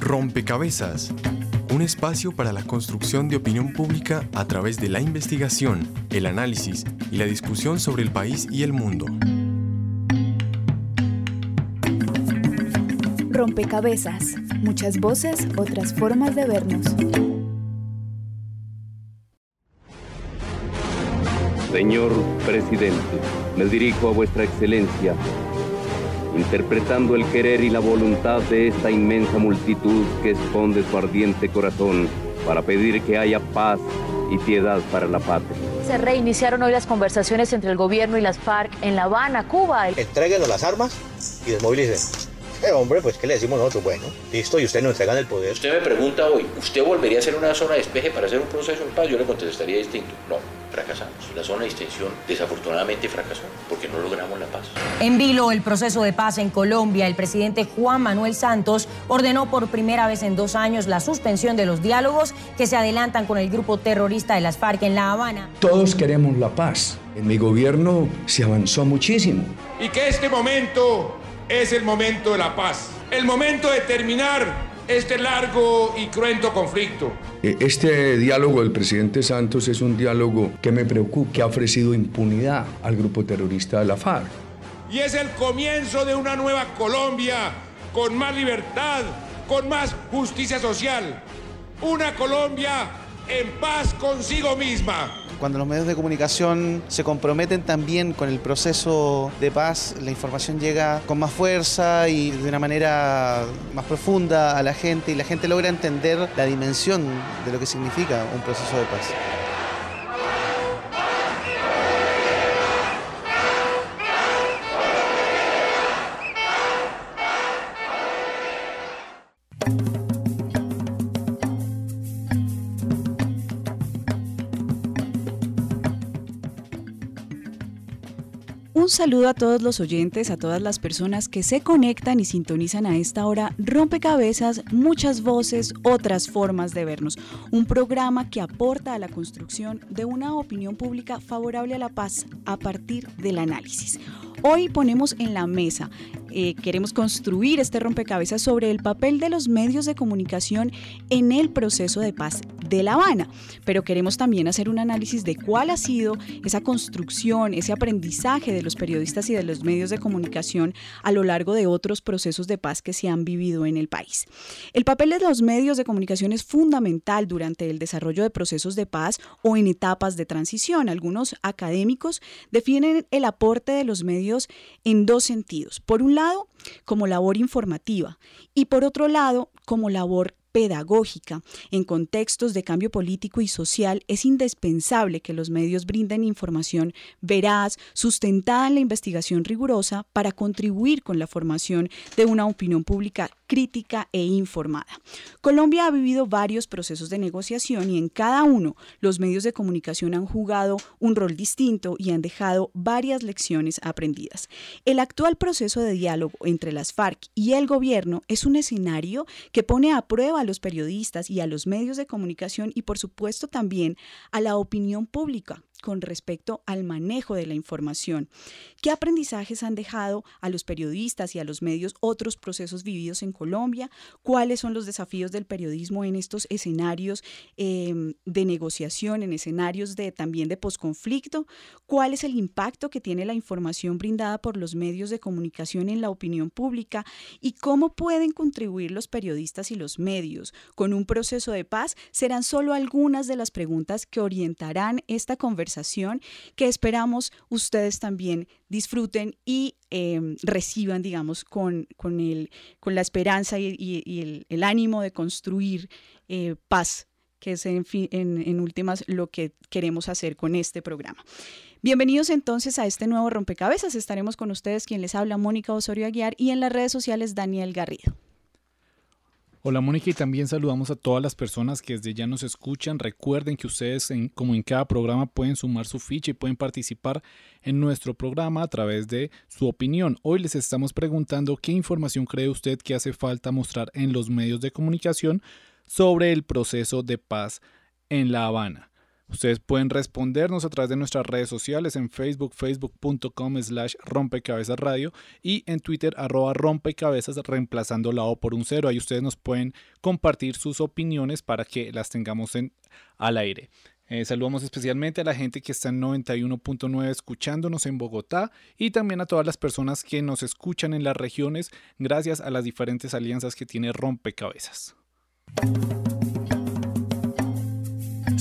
Rompecabezas, un espacio para la construcción de opinión pública a través de la investigación, el análisis y la discusión sobre el país y el mundo. Rompecabezas, muchas voces, otras formas de vernos. Señor presidente, me dirijo a vuestra excelencia interpretando el querer y la voluntad de esta inmensa multitud que esconde su ardiente corazón para pedir que haya paz y piedad para la patria. Se reiniciaron hoy las conversaciones entre el gobierno y las FARC en La Habana, Cuba. Entréguenos las armas y desmovilicen. Eh, hombre, pues ¿qué le decimos nosotros? Bueno, listo, y usted nos entregan el poder. Usted me pregunta hoy, ¿usted volvería a ser una zona de despeje para hacer un proceso de paz? Yo le contestaría distinto. No, fracasamos. La zona de extensión desafortunadamente fracasó porque no logramos la paz. En vilo el proceso de paz en Colombia, el presidente Juan Manuel Santos ordenó por primera vez en dos años la suspensión de los diálogos que se adelantan con el grupo terrorista de las FARC en La Habana. Todos queremos la paz. En mi gobierno se avanzó muchísimo. Y que este momento es el momento de la paz, el momento de terminar este largo y cruento conflicto. Eh, este diálogo del presidente Santos es un diálogo que me preocupa, que ha ofrecido impunidad al grupo terrorista de la FARC. Y es el comienzo de una nueva Colombia con más libertad, con más justicia social. Una Colombia en paz consigo misma. Cuando los medios de comunicación se comprometen también con el proceso de paz, la información llega con más fuerza y de una manera más profunda a la gente y la gente logra entender la dimensión de lo que significa un proceso de paz. Saludo a todos los oyentes, a todas las personas que se conectan y sintonizan a esta hora Rompecabezas, muchas voces, otras formas de vernos. Un programa que aporta a la construcción de una opinión pública favorable a la paz a partir del análisis. Hoy ponemos en la mesa, eh, queremos construir este rompecabezas sobre el papel de los medios de comunicación en el proceso de paz de La Habana, pero queremos también hacer un análisis de cuál ha sido esa construcción, ese aprendizaje de los periodistas y de los medios de comunicación a lo largo de otros procesos de paz que se han vivido en el país. El papel de los medios de comunicación es fundamental durante el desarrollo de procesos de paz o en etapas de transición. Algunos académicos definen el aporte de los medios en dos sentidos. Por un lado, como labor informativa y por otro lado, como labor pedagógica. En contextos de cambio político y social es indispensable que los medios brinden información veraz, sustentada en la investigación rigurosa, para contribuir con la formación de una opinión pública crítica e informada. Colombia ha vivido varios procesos de negociación y en cada uno los medios de comunicación han jugado un rol distinto y han dejado varias lecciones aprendidas. El actual proceso de diálogo entre las FARC y el gobierno es un escenario que pone a prueba los periodistas y a los medios de comunicación y por supuesto también a la opinión pública con respecto al manejo de la información. ¿Qué aprendizajes han dejado a los periodistas y a los medios otros procesos vividos en Colombia? ¿Cuáles son los desafíos del periodismo en estos escenarios em, de negociación, en escenarios de, también de posconflicto? ¿Cuál es el impacto que tiene la información brindada por los medios de comunicación en la opinión pública? ¿Y cómo pueden contribuir los periodistas y los medios con un proceso de paz? Serán solo algunas de las preguntas que orientarán esta conversación que esperamos ustedes también disfruten y em, reciban, digamos, con, con, el, con la esperanza y, el, ánimo de construir eh, paz, que es en, en, últimas lo que queremos hacer con este programa. Bienvenidos entonces a este nuevo rompecabezas. Estaremos con ustedes quien les habla, Mónica Osorio Aguiar, y en las redes sociales, Daniel Garrido. Hola Mónica y también saludamos a todas las personas que desde ya nos escuchan. Recuerden que ustedes, como en cada programa, pueden sumar su ficha y pueden participar en nuestro programa a través de su opinión. Hoy les estamos preguntando qué información cree usted que hace falta mostrar en los medios de comunicación sobre el proceso de paz en La Habana. Ustedes pueden respondernos a través de nuestras redes sociales en Facebook, facebook.com slash rompecabezas radio y en Twitter arroba rompecabezas reemplazando la O por un cero. Ahí ustedes nos pueden compartir sus opiniones para que las tengamos en, al aire. Eh, saludamos especialmente a la gente que está en 91.9 escuchándonos en Bogotá y también a todas las personas que nos escuchan en las regiones gracias a las diferentes alianzas que tiene Rompecabezas.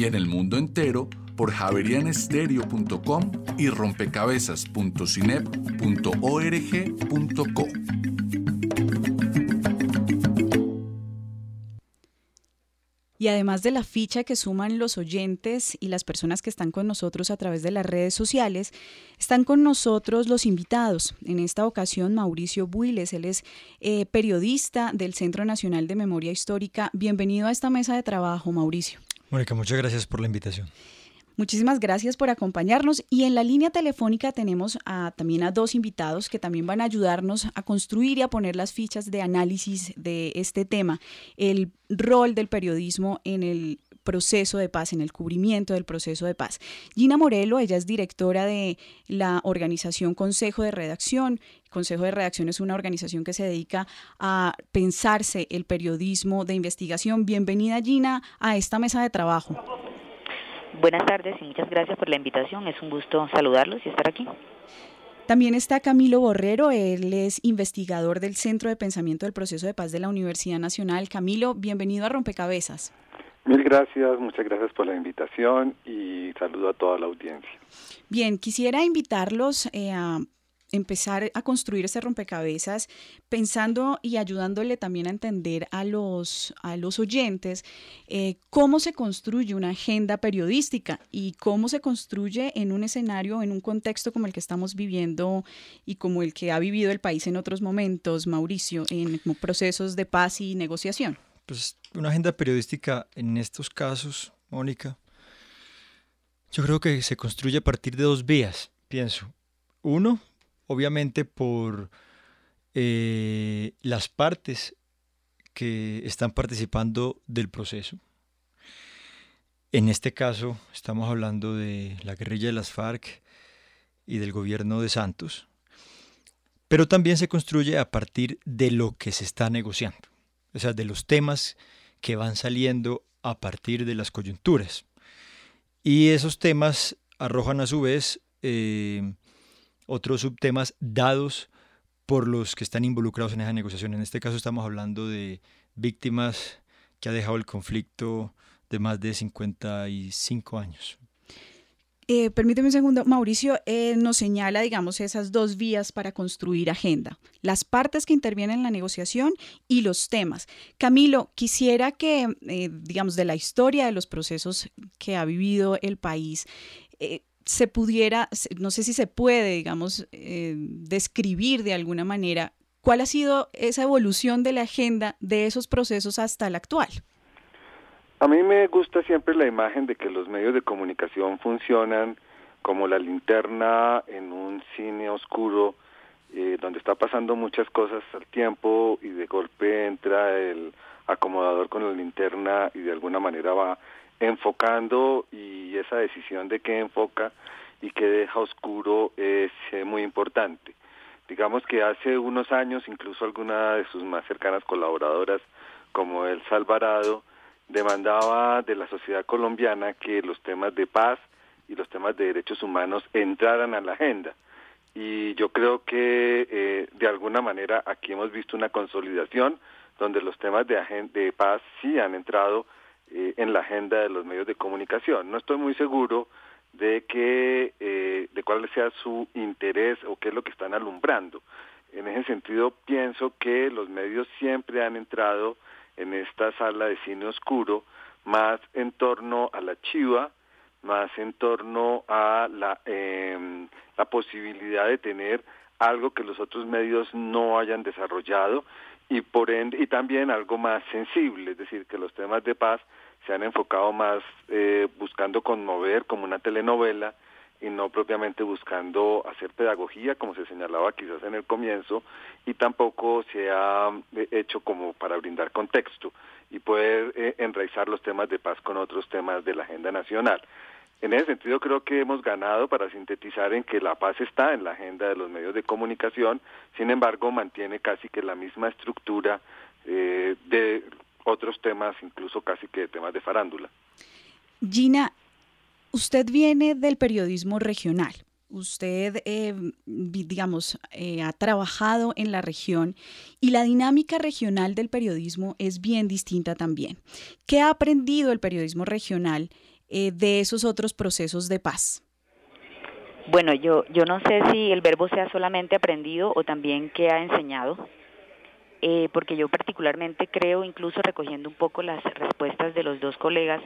Y en el mundo entero por javerianestereo.com y rompecabezas.cinep.org.co. Y además de la ficha que suman los oyentes y las personas que están con nosotros a través de las redes sociales, están con nosotros los invitados. En esta ocasión, Mauricio Builes, él es eh, periodista del Centro Nacional de Memoria Histórica. Bienvenido a esta mesa de trabajo, Mauricio. Mónica, muchas gracias por la invitación. Muchísimas gracias por acompañarnos y en la línea telefónica tenemos a, también a dos invitados que también van a ayudarnos a construir y a poner las fichas de análisis de este tema, el rol del periodismo en el proceso de paz, en el cubrimiento del proceso de paz. Gina Morelo, ella es directora de la organización Consejo de Redacción. Consejo de Redacción es una organización que se dedica a pensarse el periodismo de investigación. Bienvenida Gina a esta mesa de trabajo. Buenas tardes y muchas gracias por la invitación. Es un gusto saludarlos y estar aquí. También está Camilo Borrero, él es investigador del Centro de Pensamiento del Proceso de Paz de la Universidad Nacional. Camilo, bienvenido a Rompecabezas. Mil gracias, muchas gracias por la invitación y saludo a toda la audiencia. Bien, quisiera invitarlos eh, a empezar a construir ese rompecabezas pensando y ayudándole también a entender a los, a los oyentes eh, cómo se construye una agenda periodística y cómo se construye en un escenario, en un contexto como el que estamos viviendo y como el que ha vivido el país en otros momentos, Mauricio, en procesos de paz y negociación. Pues una agenda periodística en estos casos, Mónica, yo creo que se construye a partir de dos vías, pienso. Uno, obviamente por eh, las partes que están participando del proceso. En este caso estamos hablando de la guerrilla de las FARC y del gobierno de Santos, pero también se construye a partir de lo que se está negociando, o sea, de los temas que van saliendo a partir de las coyunturas. Y esos temas arrojan a su vez eh, otros subtemas dados por los que están involucrados en esa negociación. En este caso estamos hablando de víctimas que ha dejado el conflicto de más de 55 años. Eh, permíteme un segundo, Mauricio eh, nos señala, digamos, esas dos vías para construir agenda, las partes que intervienen en la negociación y los temas. Camilo, quisiera que, eh, digamos, de la historia de los procesos que ha vivido el país, se pudiera, no sé si se puede, digamos, eh, describir de alguna manera cuál ha sido esa evolución de la agenda de esos procesos hasta el actual. A mí me gusta siempre la imagen de que los medios de comunicación funcionan como la linterna en un cine oscuro eh, donde está pasando muchas cosas al tiempo y de golpe entra el acomodador con la linterna y de alguna manera va enfocando y esa decisión de qué enfoca y qué deja oscuro es eh, muy importante. Digamos que hace unos años incluso alguna de sus más cercanas colaboradoras como El Salvarado demandaba de la sociedad colombiana que los temas de paz y los temas de derechos humanos entraran a la agenda. Y yo creo que eh, de alguna manera aquí hemos visto una consolidación donde los temas de, de paz sí han entrado eh, en la agenda de los medios de comunicación. No estoy muy seguro de que eh, de cuál sea su interés o qué es lo que están alumbrando. En ese sentido, pienso que los medios siempre han entrado en esta sala de cine oscuro más en torno a la chiva, más en torno a la, em, la posibilidad de tener algo que los otros medios no hayan desarrollado y por ende y también algo más sensible, es decir, que los temas de paz se han enfocado más eh, buscando conmover como una telenovela y no propiamente buscando hacer pedagogía, como se señalaba quizás en el comienzo, y tampoco se ha eh, hecho como para brindar contexto y poder eh, enraizar los temas de paz con otros temas de la agenda nacional. En ese sentido creo que hemos ganado para sintetizar en que la paz está en la agenda de los medios de comunicación, sin embargo mantiene casi que la misma estructura eh, de otros temas, incluso casi que temas de farándula. Gina, usted viene del periodismo regional. Usted, eh, digamos, eh, ha trabajado en la región y la dinámica regional del periodismo es bien distinta también. ¿Qué ha aprendido el periodismo regional eh, de esos otros procesos de paz? Bueno, yo, yo no sé si el verbo sea solamente aprendido o también que ha enseñado, porque yo particularmente creo, incluso recogiendo un poco las respuestas de los dos colegas,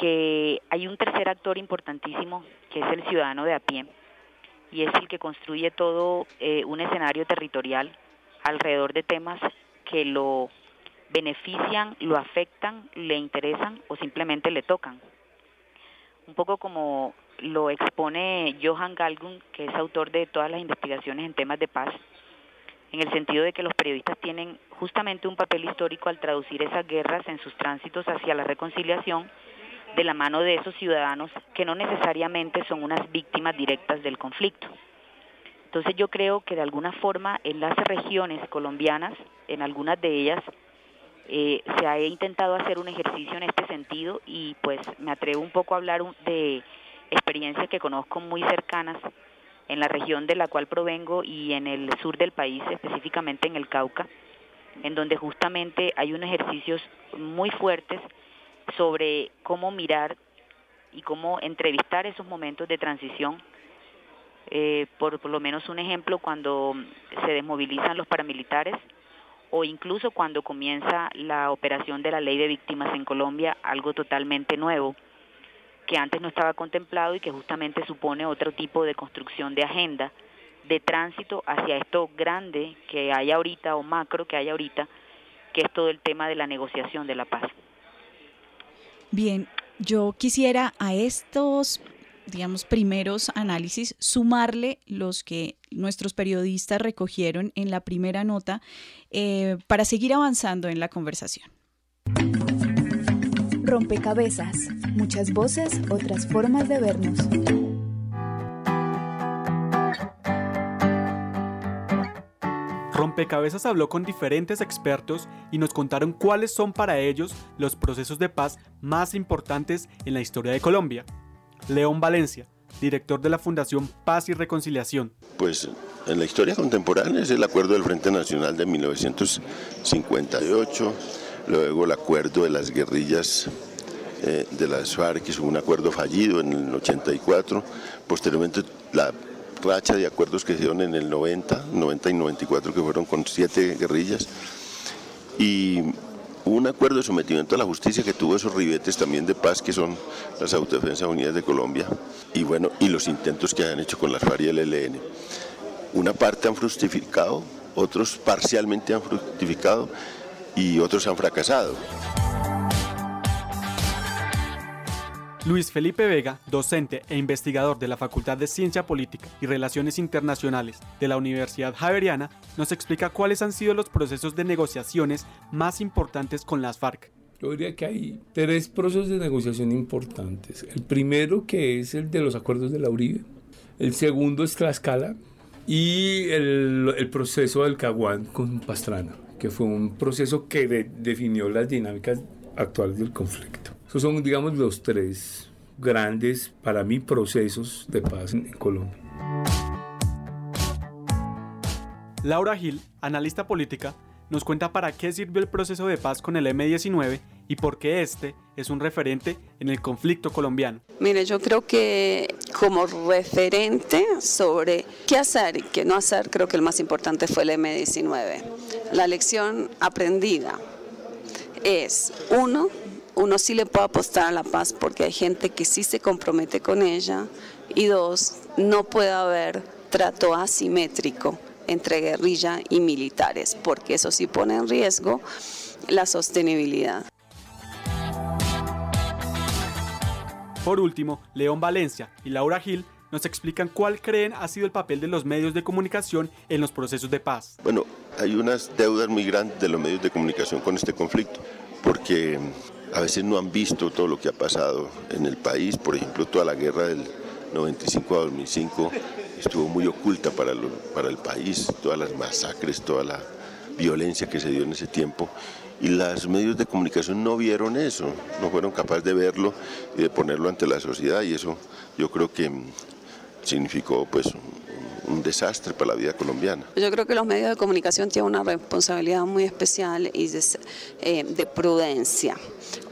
que hay un tercer actor importantísimo, que es el ciudadano de a pie, y es el que construye todo eh, un escenario territorial alrededor de temas que lo benefician, lo afectan, le interesan o simplemente le tocan. Un poco como lo expone Johan Galgun, que es autor de todas las investigaciones en temas de paz, en el sentido de que los periodistas tienen justamente un papel histórico al traducir esas guerras en sus tránsitos hacia la reconciliación de la mano de esos ciudadanos que no necesariamente son unas víctimas directas del conflicto. Entonces yo creo que de alguna forma en las regiones colombianas, en algunas de ellas, eh, se ha intentado hacer un ejercicio en este sentido y pues me atrevo un poco a hablar de experiencias que conozco muy cercanas en la región de la cual provengo y en el sur del país, específicamente en el Cauca, en donde justamente hay unos ejercicios muy fuertes sobre cómo mirar y cómo entrevistar esos momentos de transición. Eh, por, por lo menos un ejemplo, cuando se desmovilizan los paramilitares o incluso cuando comienza la operación de la ley de víctimas en Colombia, algo totalmente nuevo que antes no estaba contemplado y que justamente supone otro tipo de construcción de agenda, de tránsito hacia esto grande que hay ahorita o macro que hay ahorita, que es todo el tema de la negociación de la paz. Bien, yo quisiera a estos, digamos, primeros análisis sumarle los que nuestros periodistas recogieron en la primera nota eh, para seguir avanzando en la conversación. Rompecabezas, muchas voces, otras formas de vernos. Rompecabezas habló con diferentes expertos y nos contaron cuáles son para ellos los procesos de paz más importantes en la historia de Colombia. León Valencia, director de la Fundación Paz y Reconciliación. Pues en la historia contemporánea es el acuerdo del Frente Nacional de 1958, luego el acuerdo de las guerrillas eh, de las FARC, que es un acuerdo fallido en el 84, posteriormente la racha de acuerdos que se dieron en el 90, 90 y 94, que fueron con siete guerrillas, y un acuerdo de sometimiento a la justicia que tuvo esos ribetes también de paz, que son las Autodefensas Unidas de Colombia, y bueno, y los intentos que han hecho con las FARC y el ELN. Una parte han fructificado, otros parcialmente han fructificado y otros han fracasado. Luis Felipe Vega, docente e investigador de la Facultad de Ciencia Política y Relaciones Internacionales de la Universidad Javeriana, nos explica cuáles han sido los procesos de negociaciones más importantes con las FARC. Yo diría que hay tres procesos de negociación importantes. El primero que es el de los acuerdos de la Uribe, el segundo es Tlaxcala y el, proceso del Caguán con Pastrana, que fue un proceso que definió las dinámicas actuales del conflicto. Esos son, digamos, los tres grandes, para mí, procesos de paz en, Colombia. Laura Gil, analista política, nos cuenta para qué sirvió el proceso de paz con el M-19 y por qué este es un referente en el conflicto colombiano. Mire, yo creo que como referente sobre qué hacer y qué no hacer, creo que el más importante fue el M-19. La lección aprendida es, uno, uno sí le puede apostar a la paz porque hay gente que sí se compromete con ella. Y dos, no puede haber trato asimétrico entre guerrilla y militares, porque eso sí pone en riesgo la sostenibilidad. Por último, León Valencia y Laura Gil nos explican cuál creen ha sido el papel de los medios de comunicación en los procesos de paz. Bueno, hay unas deudas muy grandes de los medios de comunicación con este conflicto, porque a veces no han visto todo lo que ha pasado en el país, por ejemplo, toda la guerra del 95 a 2005 estuvo muy oculta para, para el país, todas las masacres, toda la violencia que se dio en ese tiempo. Y los medios de comunicación no vieron eso, no fueron capaces de verlo y de ponerlo ante la sociedad. Y eso yo creo que significó pues un desastre para la vida colombiana. Yo creo que los medios de comunicación tienen una responsabilidad muy especial y de, eh, de prudencia.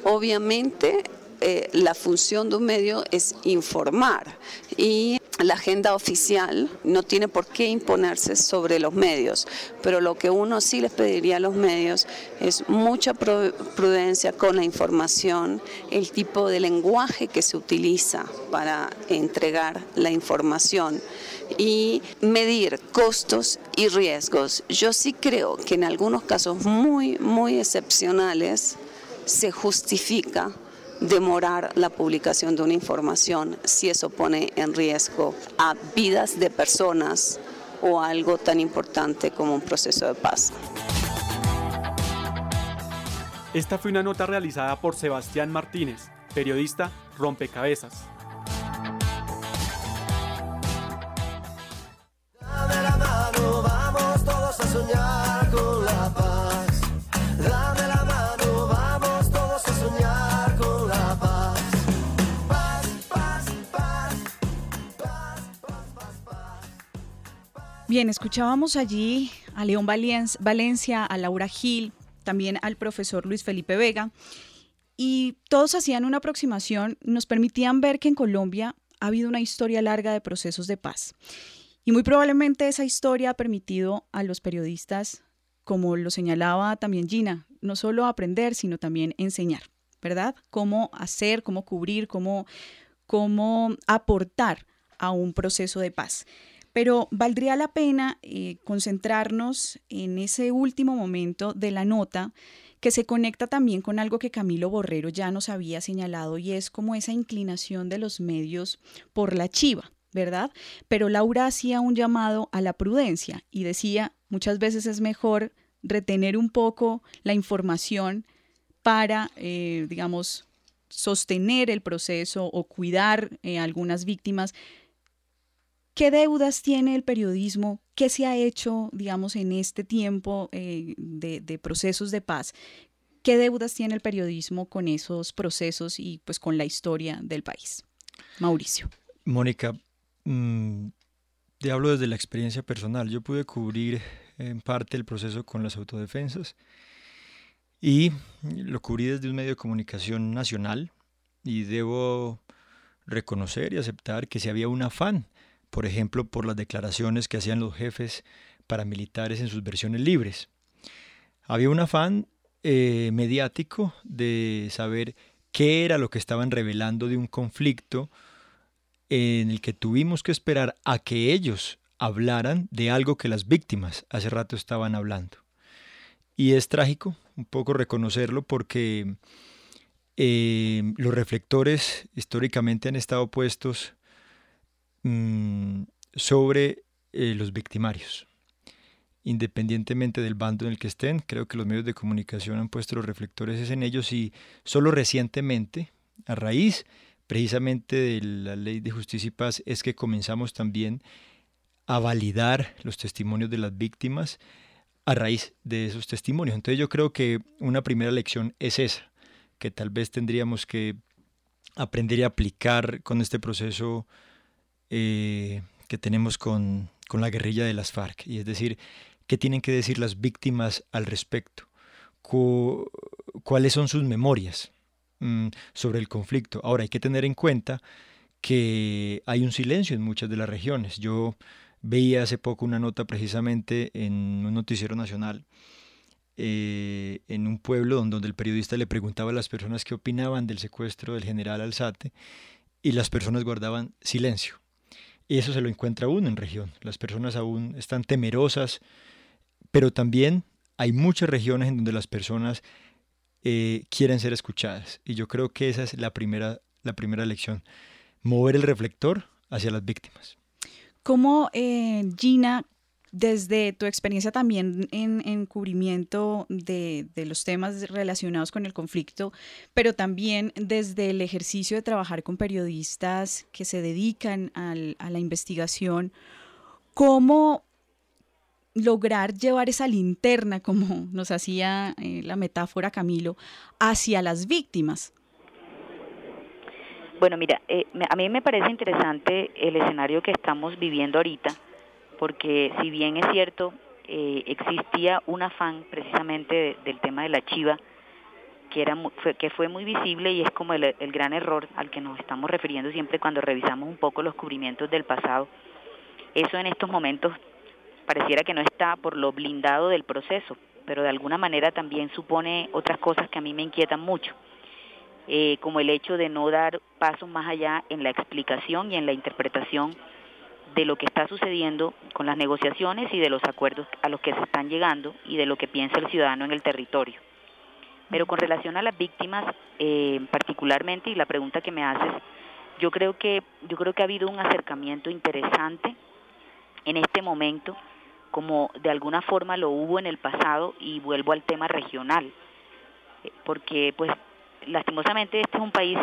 Obviamente eh, la función de un medio es informar y la agenda oficial no tiene por qué imponerse sobre los medios, pero lo que uno sí les pediría a los medios es mucha prudencia con la información, el tipo de lenguaje que se utiliza para entregar la información y medir costos y riesgos. Yo sí creo que en algunos casos muy, muy excepcionales se justifica demorar la publicación de una información si eso pone en riesgo a vidas de personas o algo tan importante como un proceso de paz. Esta fue una nota realizada por Sebastián Martínez, periodista rompecabezas. Bien, escuchábamos allí a León Valencia, a Laura Gil, también al profesor Luis Felipe Vega, y todos hacían una aproximación, nos permitían ver que en Colombia ha habido una historia larga de procesos de paz. Y muy probablemente esa historia ha permitido a los periodistas, como lo señalaba también Gina, no solo aprender, sino también enseñar, ¿verdad? Cómo hacer, cómo cubrir, cómo, cómo aportar a un proceso de paz. Pero valdría la pena eh, concentrarnos en ese último momento de la nota que se conecta también con algo que Camilo Borrero ya nos había señalado y es como esa inclinación de los medios por la chiva, ¿verdad? Pero Laura hacía un llamado a la prudencia y decía, muchas veces es mejor retener un poco la información para, eh, digamos, sostener el proceso o cuidar eh, algunas víctimas ¿Qué deudas tiene el periodismo? ¿Qué se ha hecho, digamos, en este tiempo eh, de, procesos de paz? ¿Qué deudas tiene el periodismo con esos procesos y pues con la historia del país? Mauricio. Mónica, mm, te hablo desde la experiencia personal. Yo pude cubrir en parte el proceso con las autodefensas y lo cubrí desde un medio de comunicación nacional y debo reconocer y aceptar que si había un afán por ejemplo, por las declaraciones que hacían los jefes paramilitares en sus versiones libres. Había un afán eh, mediático de saber qué era lo que estaban revelando de un conflicto en el que tuvimos que esperar a que ellos hablaran de algo que las víctimas hace rato estaban hablando. Y es trágico un poco reconocerlo porque eh, los reflectores históricamente han estado puestos Mm, sobre eh, los victimarios. Independientemente del bando en el que estén, creo que los medios de comunicación han puesto los reflectores en ellos y solo recientemente, a raíz precisamente de la ley de justicia y paz, es que comenzamos también a validar los testimonios de las víctimas a raíz de esos testimonios. Entonces yo creo que una primera lección es esa, que tal vez tendríamos que aprender y aplicar con este proceso eh, que tenemos con, con, la guerrilla de las FARC, y es decir, qué tienen que decir las víctimas al respecto, cuáles son sus memorias mm, sobre el conflicto. Ahora, hay que tener en cuenta que hay un silencio en muchas de las regiones. Yo veía hace poco una nota precisamente en un noticiero nacional eh, en un pueblo, donde el periodista le preguntaba a las personas qué opinaban del secuestro del general Alzate y las personas guardaban silencio. Eso se lo encuentra uno en región. Las personas aún están temerosas, pero también hay muchas regiones en donde las personas eh, quieren ser escuchadas. Y yo creo que esa es la primera, la primera lección. Mover el reflector hacia las víctimas. ¿Cómo, eh, Gina, desde tu experiencia también en, cubrimiento de, los temas relacionados con el conflicto, pero también desde el ejercicio de trabajar con periodistas que se dedican a la investigación, ¿cómo lograr llevar esa linterna, como nos hacía eh, la metáfora Camilo, hacia las víctimas? Bueno, mira, eh, a mí me parece interesante el escenario que estamos viviendo ahorita porque si bien es cierto, eh, existía un afán precisamente del tema de la chiva, que, era, que fue muy visible y es como el, el gran error al que nos estamos refiriendo siempre cuando revisamos un poco los cubrimientos del pasado. Eso en estos momentos pareciera que no está por lo blindado del proceso, pero de alguna manera también supone otras cosas que a mí me inquietan mucho, eh, como el hecho de no dar pasos más allá en la explicación y en la interpretación de lo que está sucediendo con las negociaciones y de los acuerdos a los que se están llegando y de lo que piensa el ciudadano en el territorio. Pero con relación a las víctimas, eh, particularmente, y la pregunta que me haces, yo creo que yo creo que ha habido un acercamiento interesante en este momento, como de alguna forma lo hubo en el pasado, y vuelvo al tema regional, eh, porque pues lastimosamente este es un país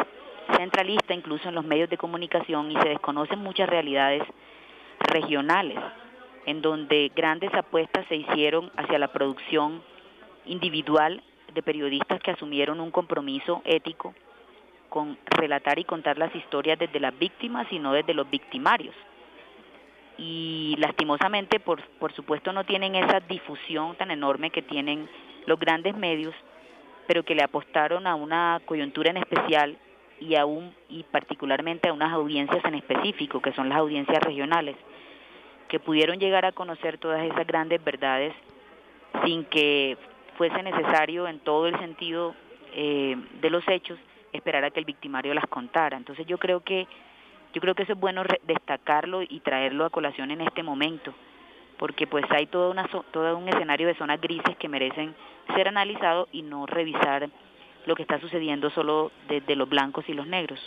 centralista incluso en los medios de comunicación y se desconocen muchas realidades regionales, en donde grandes apuestas se hicieron hacia la producción individual de periodistas que asumieron un compromiso ético con relatar y contar las historias desde las víctimas y no desde los victimarios. Y lastimosamente, por, por supuesto, no tienen esa difusión tan enorme que tienen los grandes medios, pero que le apostaron a una coyuntura en especial y aún y particularmente a unas audiencias en específico, que son las audiencias regionales, que pudieron llegar a conocer todas esas grandes verdades sin que fuese necesario en todo el sentido eh, de los hechos esperar a que el victimario las contara. Entonces yo creo que yo creo que eso es bueno destacarlo y traerlo a colación en este momento, porque pues hay toda una todo un escenario de zonas grises que merecen ser analizados y no revisar lo que está sucediendo solo desde los blancos y los negros.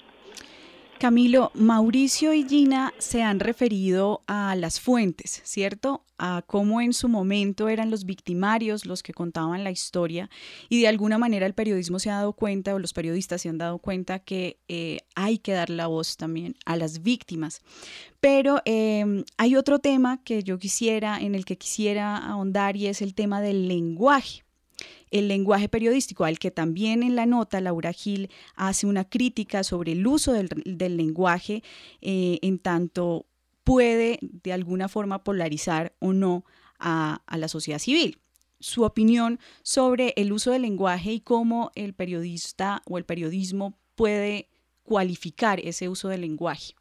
Camilo, Mauricio y Gina se han referido a las fuentes, ¿cierto? A cómo en su momento eran los victimarios los que contaban la historia y de alguna manera el periodismo se ha dado cuenta o los periodistas se han dado cuenta que eh, hay que dar la voz también a las víctimas. Pero em, hay otro tema que yo quisiera, en el que quisiera ahondar y es el tema del lenguaje el lenguaje periodístico, al que también en la nota Laura Gil hace una crítica sobre el uso del, lenguaje eh, en tanto puede de alguna forma polarizar o no a, la sociedad civil su opinión sobre el uso del lenguaje y cómo el periodista o el periodismo puede cualificar ese uso del lenguaje.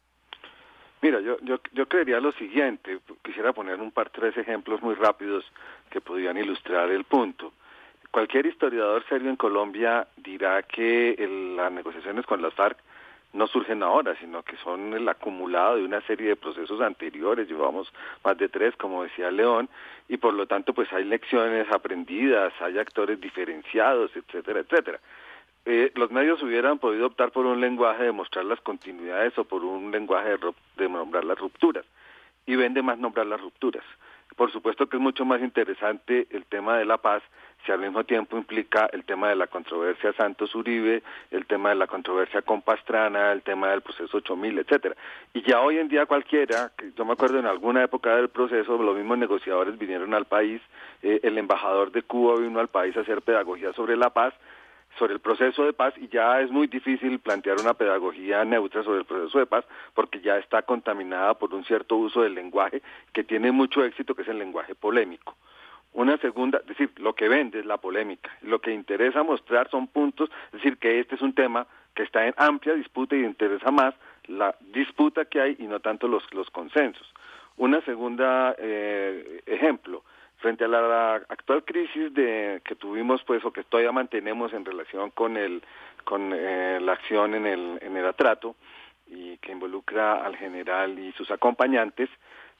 Mira, yo, yo, yo creería lo siguiente, quisiera poner un par, tres ejemplos muy rápidos que podrían ilustrar el punto. Cualquier historiador serio en Colombia dirá que las negociaciones con las FARC no surgen ahora, sino que son el acumulado de una serie de procesos anteriores, llevamos más de tres, como decía León, y por lo tanto pues hay lecciones aprendidas, hay actores diferenciados, etcétera, etcétera. Eh, los medios hubieran podido optar por un lenguaje de mostrar las continuidades o por un lenguaje de, de nombrar las rupturas, y vende más nombrar las rupturas. Por supuesto que es mucho más interesante el tema de la paz, si al mismo tiempo implica el tema de la controversia Santos Uribe, el tema de la controversia con Pastrana, el tema del proceso 8000, etcétera. Y ya hoy en día cualquiera, que yo me acuerdo en alguna época del proceso, los mismos negociadores vinieron al país, eh, el embajador de Cuba vino al país a hacer pedagogía sobre la paz, sobre el proceso de paz y ya es muy difícil plantear una pedagogía neutra sobre el proceso de paz porque ya está contaminada por un cierto uso del lenguaje que tiene mucho éxito, que es el lenguaje polémico. Una segunda, es decir, lo que vende es la polémica. Lo que interesa mostrar son puntos, es decir, que este es un tema que está en amplia disputa y interesa más la disputa que hay y no tanto los, los consensos. Una segunda eh, ejemplo, frente a la actual crisis de que tuvimos pues o que todavía mantenemos en relación con el con eh, la acción en el en el atrato y que involucra al general y sus acompañantes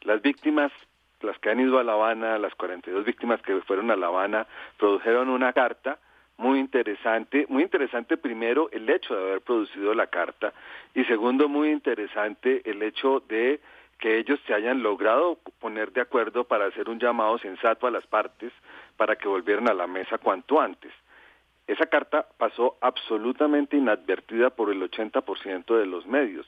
las víctimas las que han ido a La Habana las 42 víctimas que fueron a La Habana produjeron una carta muy interesante, muy interesante primero el hecho de haber producido la carta y segundo muy interesante el hecho de que ellos se hayan logrado poner de acuerdo para hacer un llamado sensato a las partes para que volvieran a la mesa cuanto antes. Esa carta pasó absolutamente inadvertida por el 80% de los medios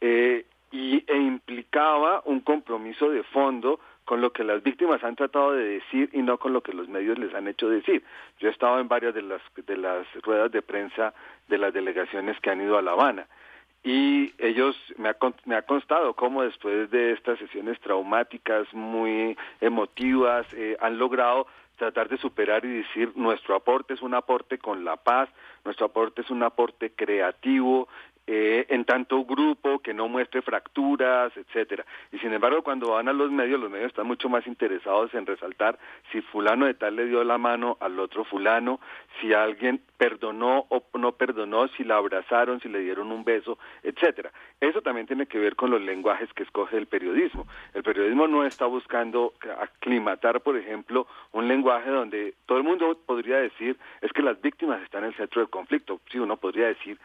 eh, y, e implicaba un compromiso de fondo con lo que las víctimas han tratado de decir y no con lo que los medios les han hecho decir. Yo he estado en varias de las, de las ruedas de prensa de las delegaciones que han ido a La Habana y ellos me ha, me ha constado cómo después de estas sesiones traumáticas muy emotivas eh, han logrado tratar de superar y decir nuestro aporte es un aporte con la paz, nuestro aporte es un aporte creativo, eh, en tanto grupo que no muestre fracturas, etcétera. Y sin embargo, cuando van a los medios, los medios están mucho más interesados en resaltar si fulano de tal le dio la mano al otro fulano, si alguien perdonó o no perdonó, si la abrazaron, si le dieron un beso, etcétera. Eso también tiene que ver con los lenguajes que escoge el periodismo. El periodismo no está buscando aclimatar, por ejemplo, un lenguaje donde todo el mundo podría decir es que las víctimas están en el centro del conflicto. Sí, uno podría decir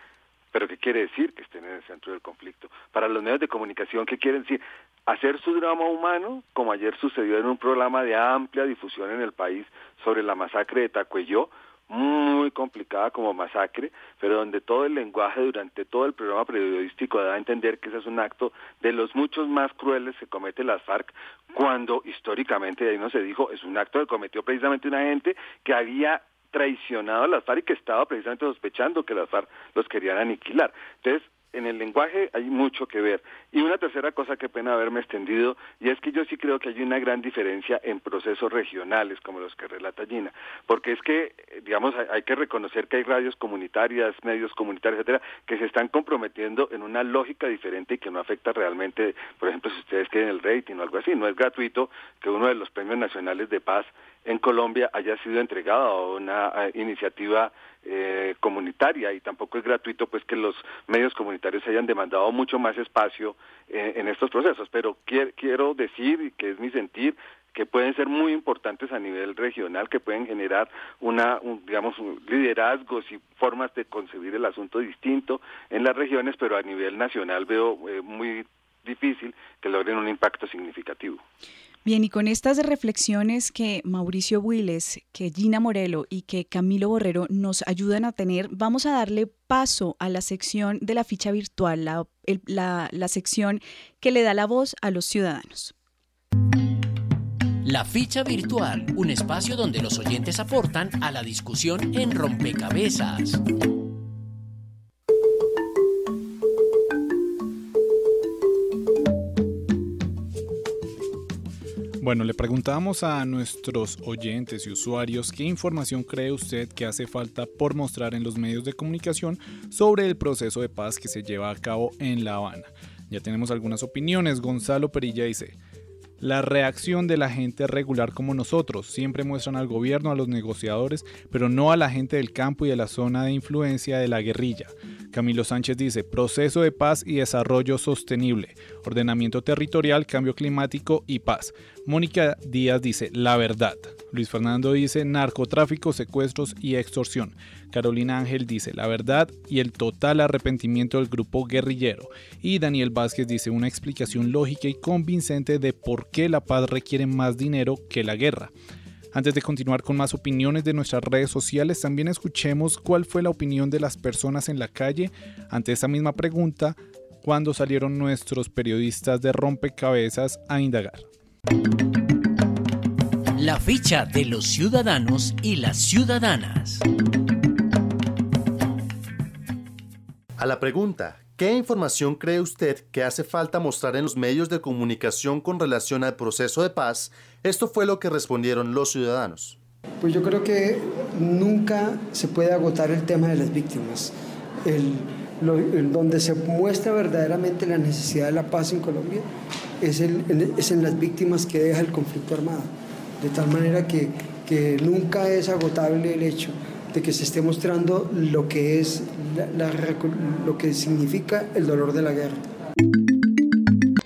pero ¿qué quiere decir que estén en el centro del conflicto? Para los medios de comunicación, ¿qué quieren decir? Hacer su drama humano, como ayer sucedió en un programa de amplia difusión en el país sobre la masacre de Tacuello, muy complicada como masacre, pero donde todo el lenguaje durante todo el programa periodístico da a entender que ese es un acto de los muchos más crueles que comete las FARC, cuando históricamente ahí no se dijo, es un acto que cometió precisamente una gente que había traicionado a las FARC y que estaba precisamente sospechando que las FARC los querían aniquilar. Entonces, en el lenguaje hay mucho que ver. Y una tercera cosa que pena haberme extendido, y es que yo sí creo que hay una gran diferencia en procesos regionales como los que relata Gina, porque es que, digamos, hay, que reconocer que hay radios comunitarias, medios comunitarios, etcétera, que se están comprometiendo en una lógica diferente y que no afecta realmente, por ejemplo, si ustedes quieren el rating o algo así, no es gratuito que uno de los premios nacionales de paz en Colombia haya sido entregado a una iniciativa eh, comunitaria y tampoco es gratuito pues que los medios comunitarios hayan demandado mucho más espacio eh, en estos procesos pero quiero decir y que es mi sentir que pueden ser muy importantes a nivel regional, que pueden generar una, digamos, liderazgos y formas de concebir el asunto distinto en las regiones, pero a nivel nacional veo eh, muy difícil que logren un impacto significativo. Bien, y con estas reflexiones que Mauricio Builes, que Gina Morelo y que Camilo Borrero nos ayudan a tener, vamos a darle paso a la sección de la ficha virtual, la, la, la sección que le da la voz a los ciudadanos. La ficha virtual, un espacio donde los oyentes aportan a la discusión en rompecabezas. Bueno, le preguntábamos a nuestros oyentes y usuarios qué información cree usted que hace falta por mostrar en los medios de comunicación sobre el proceso de paz que se lleva a cabo en La Habana. Ya tenemos algunas opiniones. Gonzalo Perilla dice, la reacción de la gente regular como nosotros siempre muestran al gobierno, a los negociadores, pero no a la gente del campo y de la zona de influencia de la guerrilla. Camilo Sánchez dice, proceso de paz y desarrollo sostenible, ordenamiento territorial, cambio climático y paz. Mónica Díaz dice, la verdad. Luis Fernando dice, narcotráfico, secuestros y extorsión. Carolina Ángel dice, la verdad y el total arrepentimiento del grupo guerrillero. Y Daniel Vázquez dice, una explicación lógica y convincente de por qué la paz requiere más dinero que la guerra. Antes de continuar con más opiniones de nuestras redes sociales, también escuchemos cuál fue la opinión de las personas en la calle ante esa misma pregunta cuando salieron nuestros periodistas de rompecabezas a indagar. La ficha de los ciudadanos y las ciudadanas. A la pregunta, ¿Qué información cree usted que hace falta mostrar en los medios de comunicación con relación al proceso de paz? Esto fue lo que respondieron los ciudadanos. Pues yo creo que nunca se puede agotar el tema de las víctimas. El, donde se muestra verdaderamente la necesidad de la paz en Colombia es, es en las víctimas que deja el conflicto armado de tal manera que, que nunca es agotable el hecho de que se esté mostrando lo que es la, lo que significa el dolor de la guerra.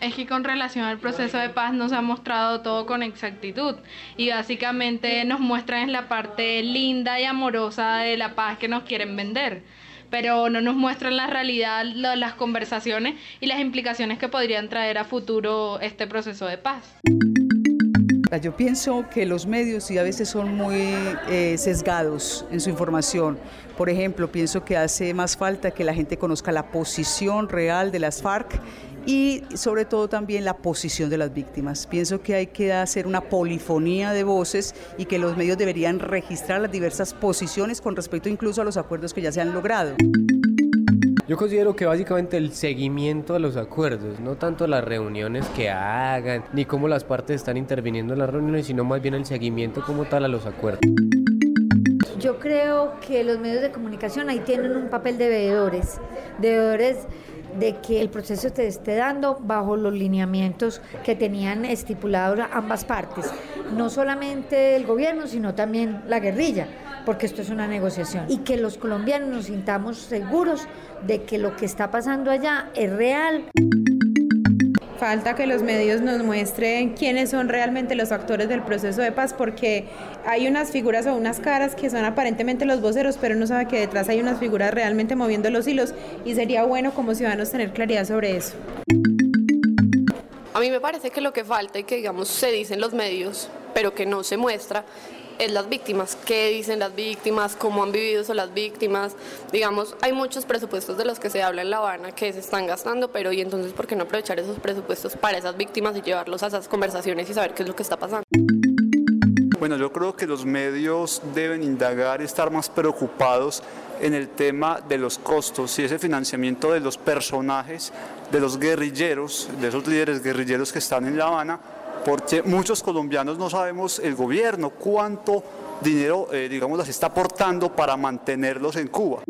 Es que con relación al proceso de paz nos ha mostrado todo con exactitud y básicamente nos muestran la parte linda y amorosa de la paz que nos quieren vender pero no nos muestran la realidad, las conversaciones y las implicaciones que podrían traer a futuro este proceso de paz. Yo pienso que los medios sí a veces son muy eh, sesgados en su información. Por ejemplo, pienso que hace más falta que la gente conozca la posición real de las FARC y sobre todo también la posición de las víctimas. Pienso que hay que hacer una polifonía de voces y que los medios deberían registrar las diversas posiciones con respecto incluso a los acuerdos que ya se han logrado. Yo considero que básicamente el seguimiento de los acuerdos, no tanto las reuniones que hagan, ni cómo las partes están interviniendo en las reuniones, sino más bien el seguimiento como tal a los acuerdos. Yo creo que los medios de comunicación ahí tienen un papel de veedores, de veedores de que el proceso se esté dando bajo los lineamientos que tenían estipulados ambas partes, no solamente el gobierno, sino también la guerrilla porque esto es una negociación. Y que los colombianos nos sintamos seguros de que lo que está pasando allá es real. Falta que los medios nos muestren quiénes son realmente los actores del proceso de paz, porque hay unas figuras o unas caras que son aparentemente los voceros, pero no sabe que detrás hay unas figuras realmente moviendo los hilos y sería bueno como ciudadanos tener claridad sobre eso. A mí me parece que lo que falta y que digamos se dice en los medios, pero que no se muestra, es las víctimas, qué dicen las víctimas, cómo han vivido son las víctimas. Digamos, hay muchos presupuestos de los que se habla en La Habana que se están gastando, pero ¿y entonces por qué no aprovechar esos presupuestos para esas víctimas y llevarlos a esas conversaciones y saber qué es lo que está pasando? Bueno, yo creo que los medios deben indagar y estar más preocupados en el tema de los costos y ese financiamiento de los personajes, de los guerrilleros, de esos líderes guerrilleros que están en La Habana, porque muchos colombianos no sabemos el gobierno cuánto dinero, eh, digamos, las está aportando para mantenerlos en Cuba.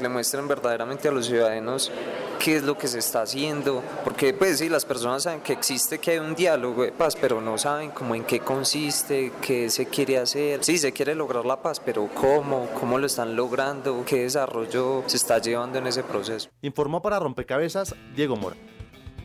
Le muestren verdaderamente a los ciudadanos qué es lo que se está haciendo, porque pues sí, las personas saben que existe, que hay un diálogo de paz, pero no saben cómo en qué consiste, qué se quiere hacer. Sí, se quiere lograr la paz, pero cómo, cómo lo están logrando, qué desarrollo se está llevando en ese proceso. Informó para Rompecabezas Diego Mora.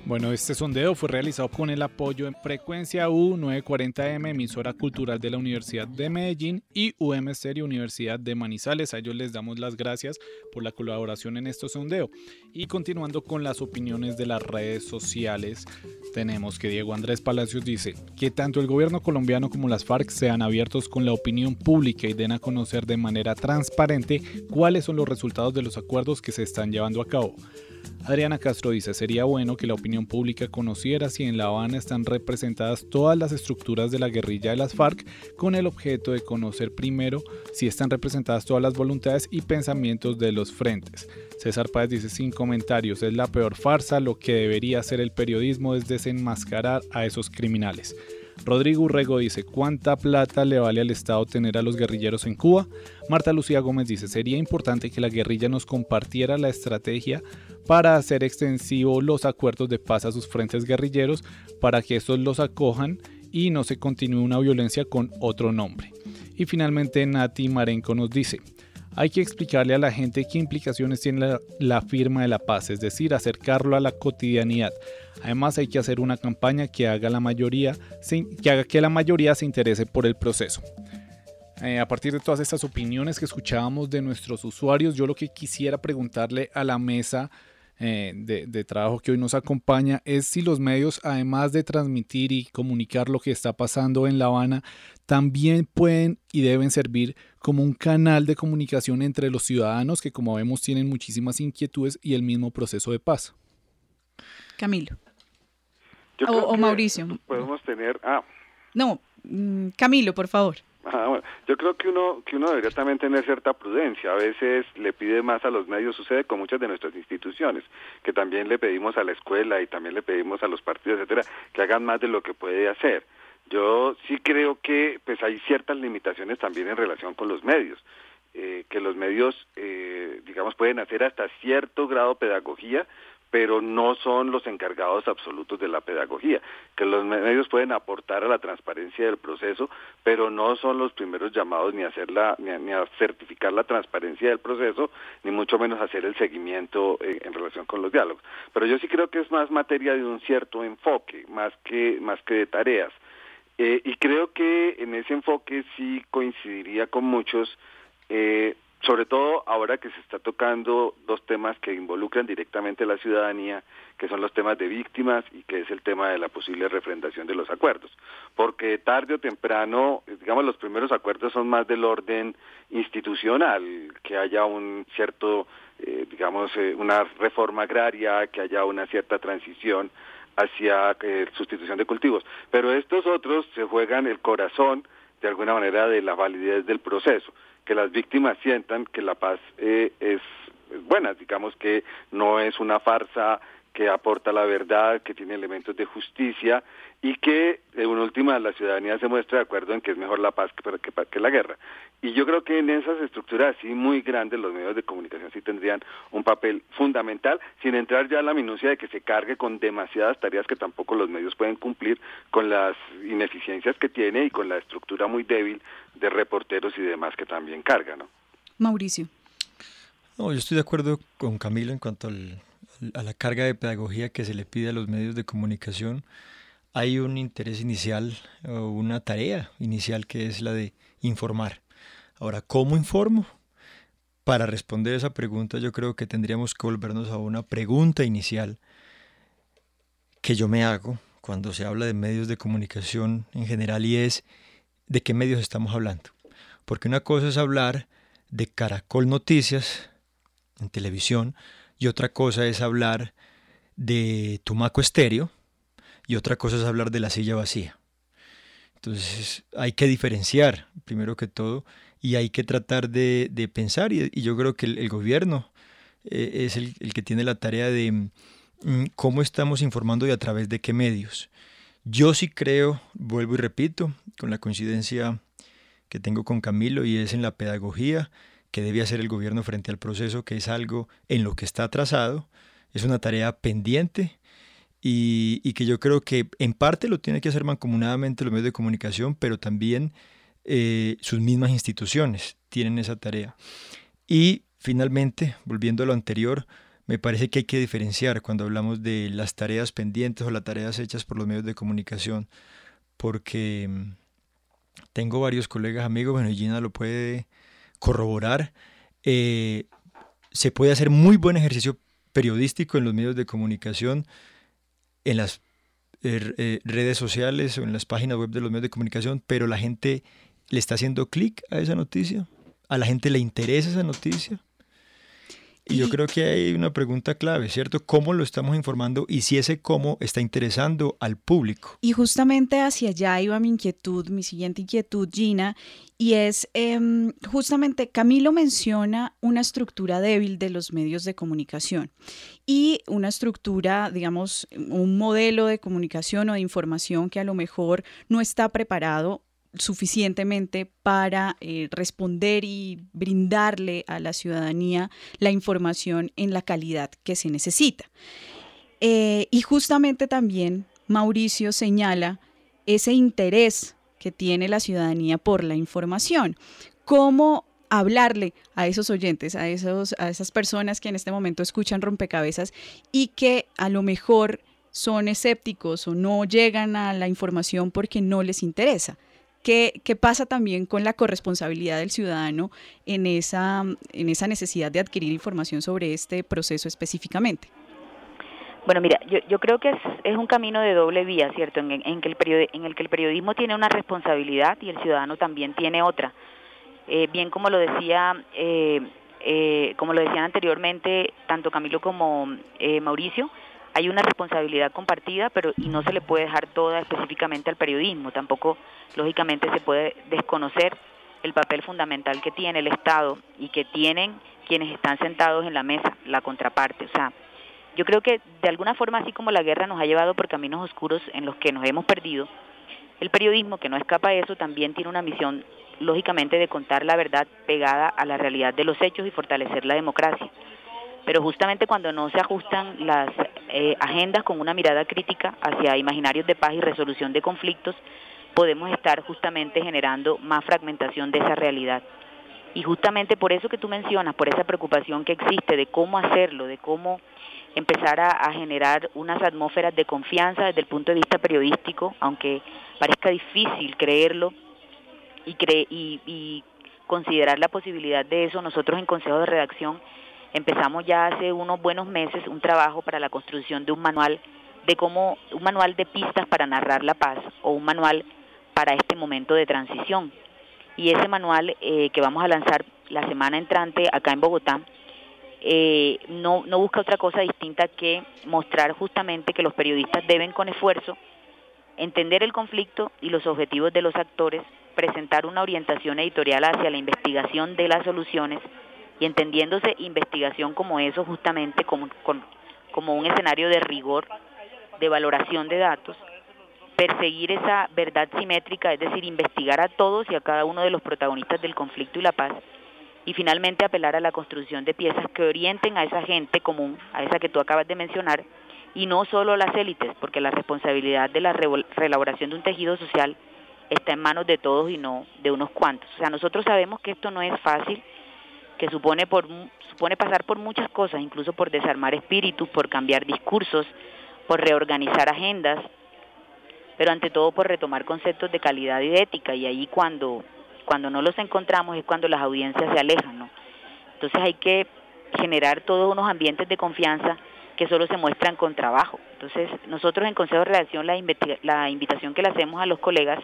Bueno, este sondeo fue realizado con el apoyo en Frecuencia U940M, emisora cultural de la Universidad de Medellín, y UM Serie Universidad de Manizales. A ellos les damos las gracias por la colaboración en este sondeo. Y continuando con las opiniones de las redes sociales, tenemos que Diego Andrés Palacios dice que tanto el gobierno colombiano como las FARC sean abiertos con la opinión pública y den a conocer de manera transparente cuáles son los resultados de los acuerdos que se están llevando a cabo. Adriana Castro dice, sería bueno que la opinión pública conociera si en La Habana están representadas todas las estructuras de la guerrilla de las FARC con el objeto de conocer primero si están representadas todas las voluntades y pensamientos de los frentes. César Páez dice sin comentarios, es la peor farsa, lo que debería hacer el periodismo es desenmascarar a esos criminales. Rodrigo Urrego dice, ¿cuánta plata le vale al Estado tener a los guerrilleros en Cuba? Marta Lucía Gómez dice, sería importante que la guerrilla nos compartiera la estrategia para hacer extensivo los acuerdos de paz a sus frentes guerrilleros para que estos los acojan y no se continúe una violencia con otro nombre. Y finalmente Nati Marenco nos dice, hay que explicarle a la gente qué implicaciones tiene la, firma de la paz, es decir, acercarlo a la cotidianidad. Además hay que hacer una campaña que haga, la mayoría, que, haga que la mayoría se interese por el proceso. Eh, a partir de todas estas opiniones que escuchábamos de nuestros usuarios, yo lo que quisiera preguntarle a la mesa eh, de, trabajo que hoy nos acompaña es si los medios, además de transmitir y comunicar lo que está pasando en La Habana, también pueden y deben servir como un canal de comunicación entre los ciudadanos que como vemos tienen muchísimas inquietudes y el mismo proceso de paz. Camilo. o, Mauricio. Podemos tener... Ah. No, mm, Camilo, por favor. Ah, yo creo que uno que uno debería también tener cierta prudencia. A veces le pide más a los medios, sucede con muchas de nuestras instituciones, que también le pedimos a la escuela y también le pedimos a los partidos, etcétera, que hagan más de lo que puede hacer. Yo sí creo que pues hay ciertas limitaciones también en relación con los medios. Eh, que los medios, eh, digamos, pueden hacer hasta cierto grado pedagogía, pero no son los encargados absolutos de la pedagogía, que los medios pueden aportar a la transparencia del proceso, pero no son los primeros llamados ni a, hacer ni a, certificar la transparencia del proceso, ni mucho menos hacer el seguimiento eh, en relación con los diálogos. Pero yo sí creo que es más materia de un cierto enfoque, más que, más que de tareas. Eh, y creo que en ese enfoque sí coincidiría con muchos eh, sobre todo ahora que se está tocando dos temas que involucran directamente a la ciudadanía, que son los temas de víctimas y que es el tema de la posible refrendación de los acuerdos. Porque tarde o temprano, digamos, los primeros acuerdos son más del orden institucional, que haya un cierto, eh, digamos, eh, una reforma agraria, que haya una cierta transición hacia eh, sustitución de cultivos. Pero estos otros se juegan el corazón, de alguna manera, de la validez del proceso que las víctimas sientan que la paz eh, es, buena, digamos que no es una farsa que aporta la verdad, que tiene elementos de justicia y que en última la ciudadanía se muestra de acuerdo en que es mejor la paz que, que, que, la guerra. Y yo creo que en esas estructuras así muy grandes los medios de comunicación sí tendrían un papel fundamental, sin entrar ya a la minucia de que se cargue con demasiadas tareas que tampoco los medios pueden cumplir, con las ineficiencias que tiene y con la estructura muy débil de reporteros y demás que también carga. ¿no? Mauricio. No, yo estoy de acuerdo con Camilo en cuanto al, a la carga de pedagogía que se le pide a los medios de comunicación, hay un interés inicial o una tarea inicial que es la de informar. Ahora, ¿cómo informo? Para responder esa pregunta yo creo que tendríamos que volvernos a una pregunta inicial que yo me hago cuando se habla de medios de comunicación en general y es de qué medios estamos hablando. Porque una cosa es hablar de Caracol Noticias en televisión, y otra cosa es hablar de Tumaco Estéreo y otra cosa es hablar de la silla vacía. Entonces hay que diferenciar, primero que todo, y hay que tratar de, pensar, y, yo creo que el, gobierno eh, es el, el, que tiene la tarea de mm, cómo estamos informando y a través de qué medios. Yo sí creo, vuelvo y repito, con la coincidencia que tengo con Camilo, y es en la pedagogía, que debe hacer el gobierno frente al proceso, que es algo en lo que está atrasado, es una tarea pendiente y, que yo creo que en parte lo tiene que hacer mancomunadamente los medios de comunicación, pero también eh, sus mismas instituciones tienen esa tarea. Y finalmente, volviendo a lo anterior, me parece que hay que diferenciar cuando hablamos de las tareas pendientes o las tareas hechas por los medios de comunicación, porque mm, tengo varios colegas amigos, bueno, Gina lo puede corroborar. Eh, se puede hacer muy buen ejercicio periodístico en los medios de comunicación, en las eh, eh, redes sociales o en las páginas web de los medios de comunicación, pero la gente le está haciendo clic a esa noticia, a la gente le interesa esa noticia. Y yo creo que hay una pregunta clave, ¿cierto? ¿Cómo lo estamos informando y si ese cómo está interesando al público? Y justamente hacia allá iba mi inquietud, mi siguiente inquietud, Gina, y es em, justamente Camilo menciona una estructura débil de los medios de comunicación y una estructura, digamos, un modelo de comunicación o de información que a lo mejor no está preparado suficientemente para eh, responder y brindarle a la ciudadanía la información en la calidad que se necesita. Eh, y justamente también Mauricio señala ese interés que tiene la ciudadanía por la información. ¿Cómo hablarle a esos oyentes, a, esos, a esas personas que en este momento escuchan rompecabezas y que a lo mejor son escépticos o no llegan a la información porque no les interesa? ¿Qué, pasa también con la corresponsabilidad del ciudadano en esa, en esa necesidad de adquirir información sobre este proceso específicamente? Bueno, mira, yo, yo creo que es, es, un camino de doble vía, ¿cierto? En, que el en el que el periodismo tiene una responsabilidad y el ciudadano también tiene otra. Eh, bien como lo decía, eh, eh, como lo decían anteriormente, tanto Camilo como Mauricio, hay una responsabilidad compartida, pero y no se le puede dejar toda específicamente al periodismo. Tampoco, lógicamente, se puede desconocer el papel fundamental que tiene el Estado y que tienen quienes están sentados en la mesa, la contraparte. O sea, yo creo que de alguna forma, así como la guerra nos ha llevado por caminos oscuros en los que nos hemos perdido, el periodismo, que no escapa de eso, también tiene una misión, lógicamente, de contar la verdad pegada a la realidad de los hechos y fortalecer la democracia. pero justamente cuando no se ajustan las eh, agendas con una mirada crítica hacia imaginarios de paz y resolución de conflictos, podemos estar justamente generando más fragmentación de esa realidad. Y justamente por eso que tú mencionas, por esa preocupación que existe de cómo hacerlo, de cómo empezar a, generar unas atmósferas de confianza desde el punto de vista periodístico, aunque parezca difícil creerlo y, y considerar la posibilidad de eso, nosotros en Consejo de Redacción empezamos ya hace unos buenos meses un trabajo para la construcción de un manual de cómo un manual de pistas para narrar la paz o un manual para este momento de transición. Y ese manual eh, que vamos a lanzar la semana entrante acá en Bogotá eh, no, no busca otra cosa distinta que mostrar justamente que los periodistas deben con esfuerzo entender el conflicto y los objetivos de los actores, presentar una orientación editorial hacia la investigación de las soluciones y entendiéndose investigación como eso justamente como, como un escenario de rigor, de valoración de datos, perseguir esa verdad simétrica, es decir, investigar a todos y a cada uno de los protagonistas del conflicto y la paz, y finalmente apelar a la construcción de piezas que orienten a esa gente común, a esa que tú acabas de mencionar, y no solo a las élites, porque la responsabilidad de la reelaboración de un tejido social está en manos de todos y no de unos cuantos. O sea, nosotros sabemos que esto no es fácil, que supone, por, supone pasar por muchas cosas, incluso por desarmar espíritus, por cambiar discursos, por reorganizar agendas, pero ante todo por retomar conceptos de calidad y de ética, y ahí cuando, cuando no los encontramos es cuando las audiencias se alejan, ¿no? Entonces hay que generar todos unos ambientes de confianza que solo se muestran con trabajo. Entonces, nosotros en Consejo de Redacción la, la invitación que le hacemos a los colegas,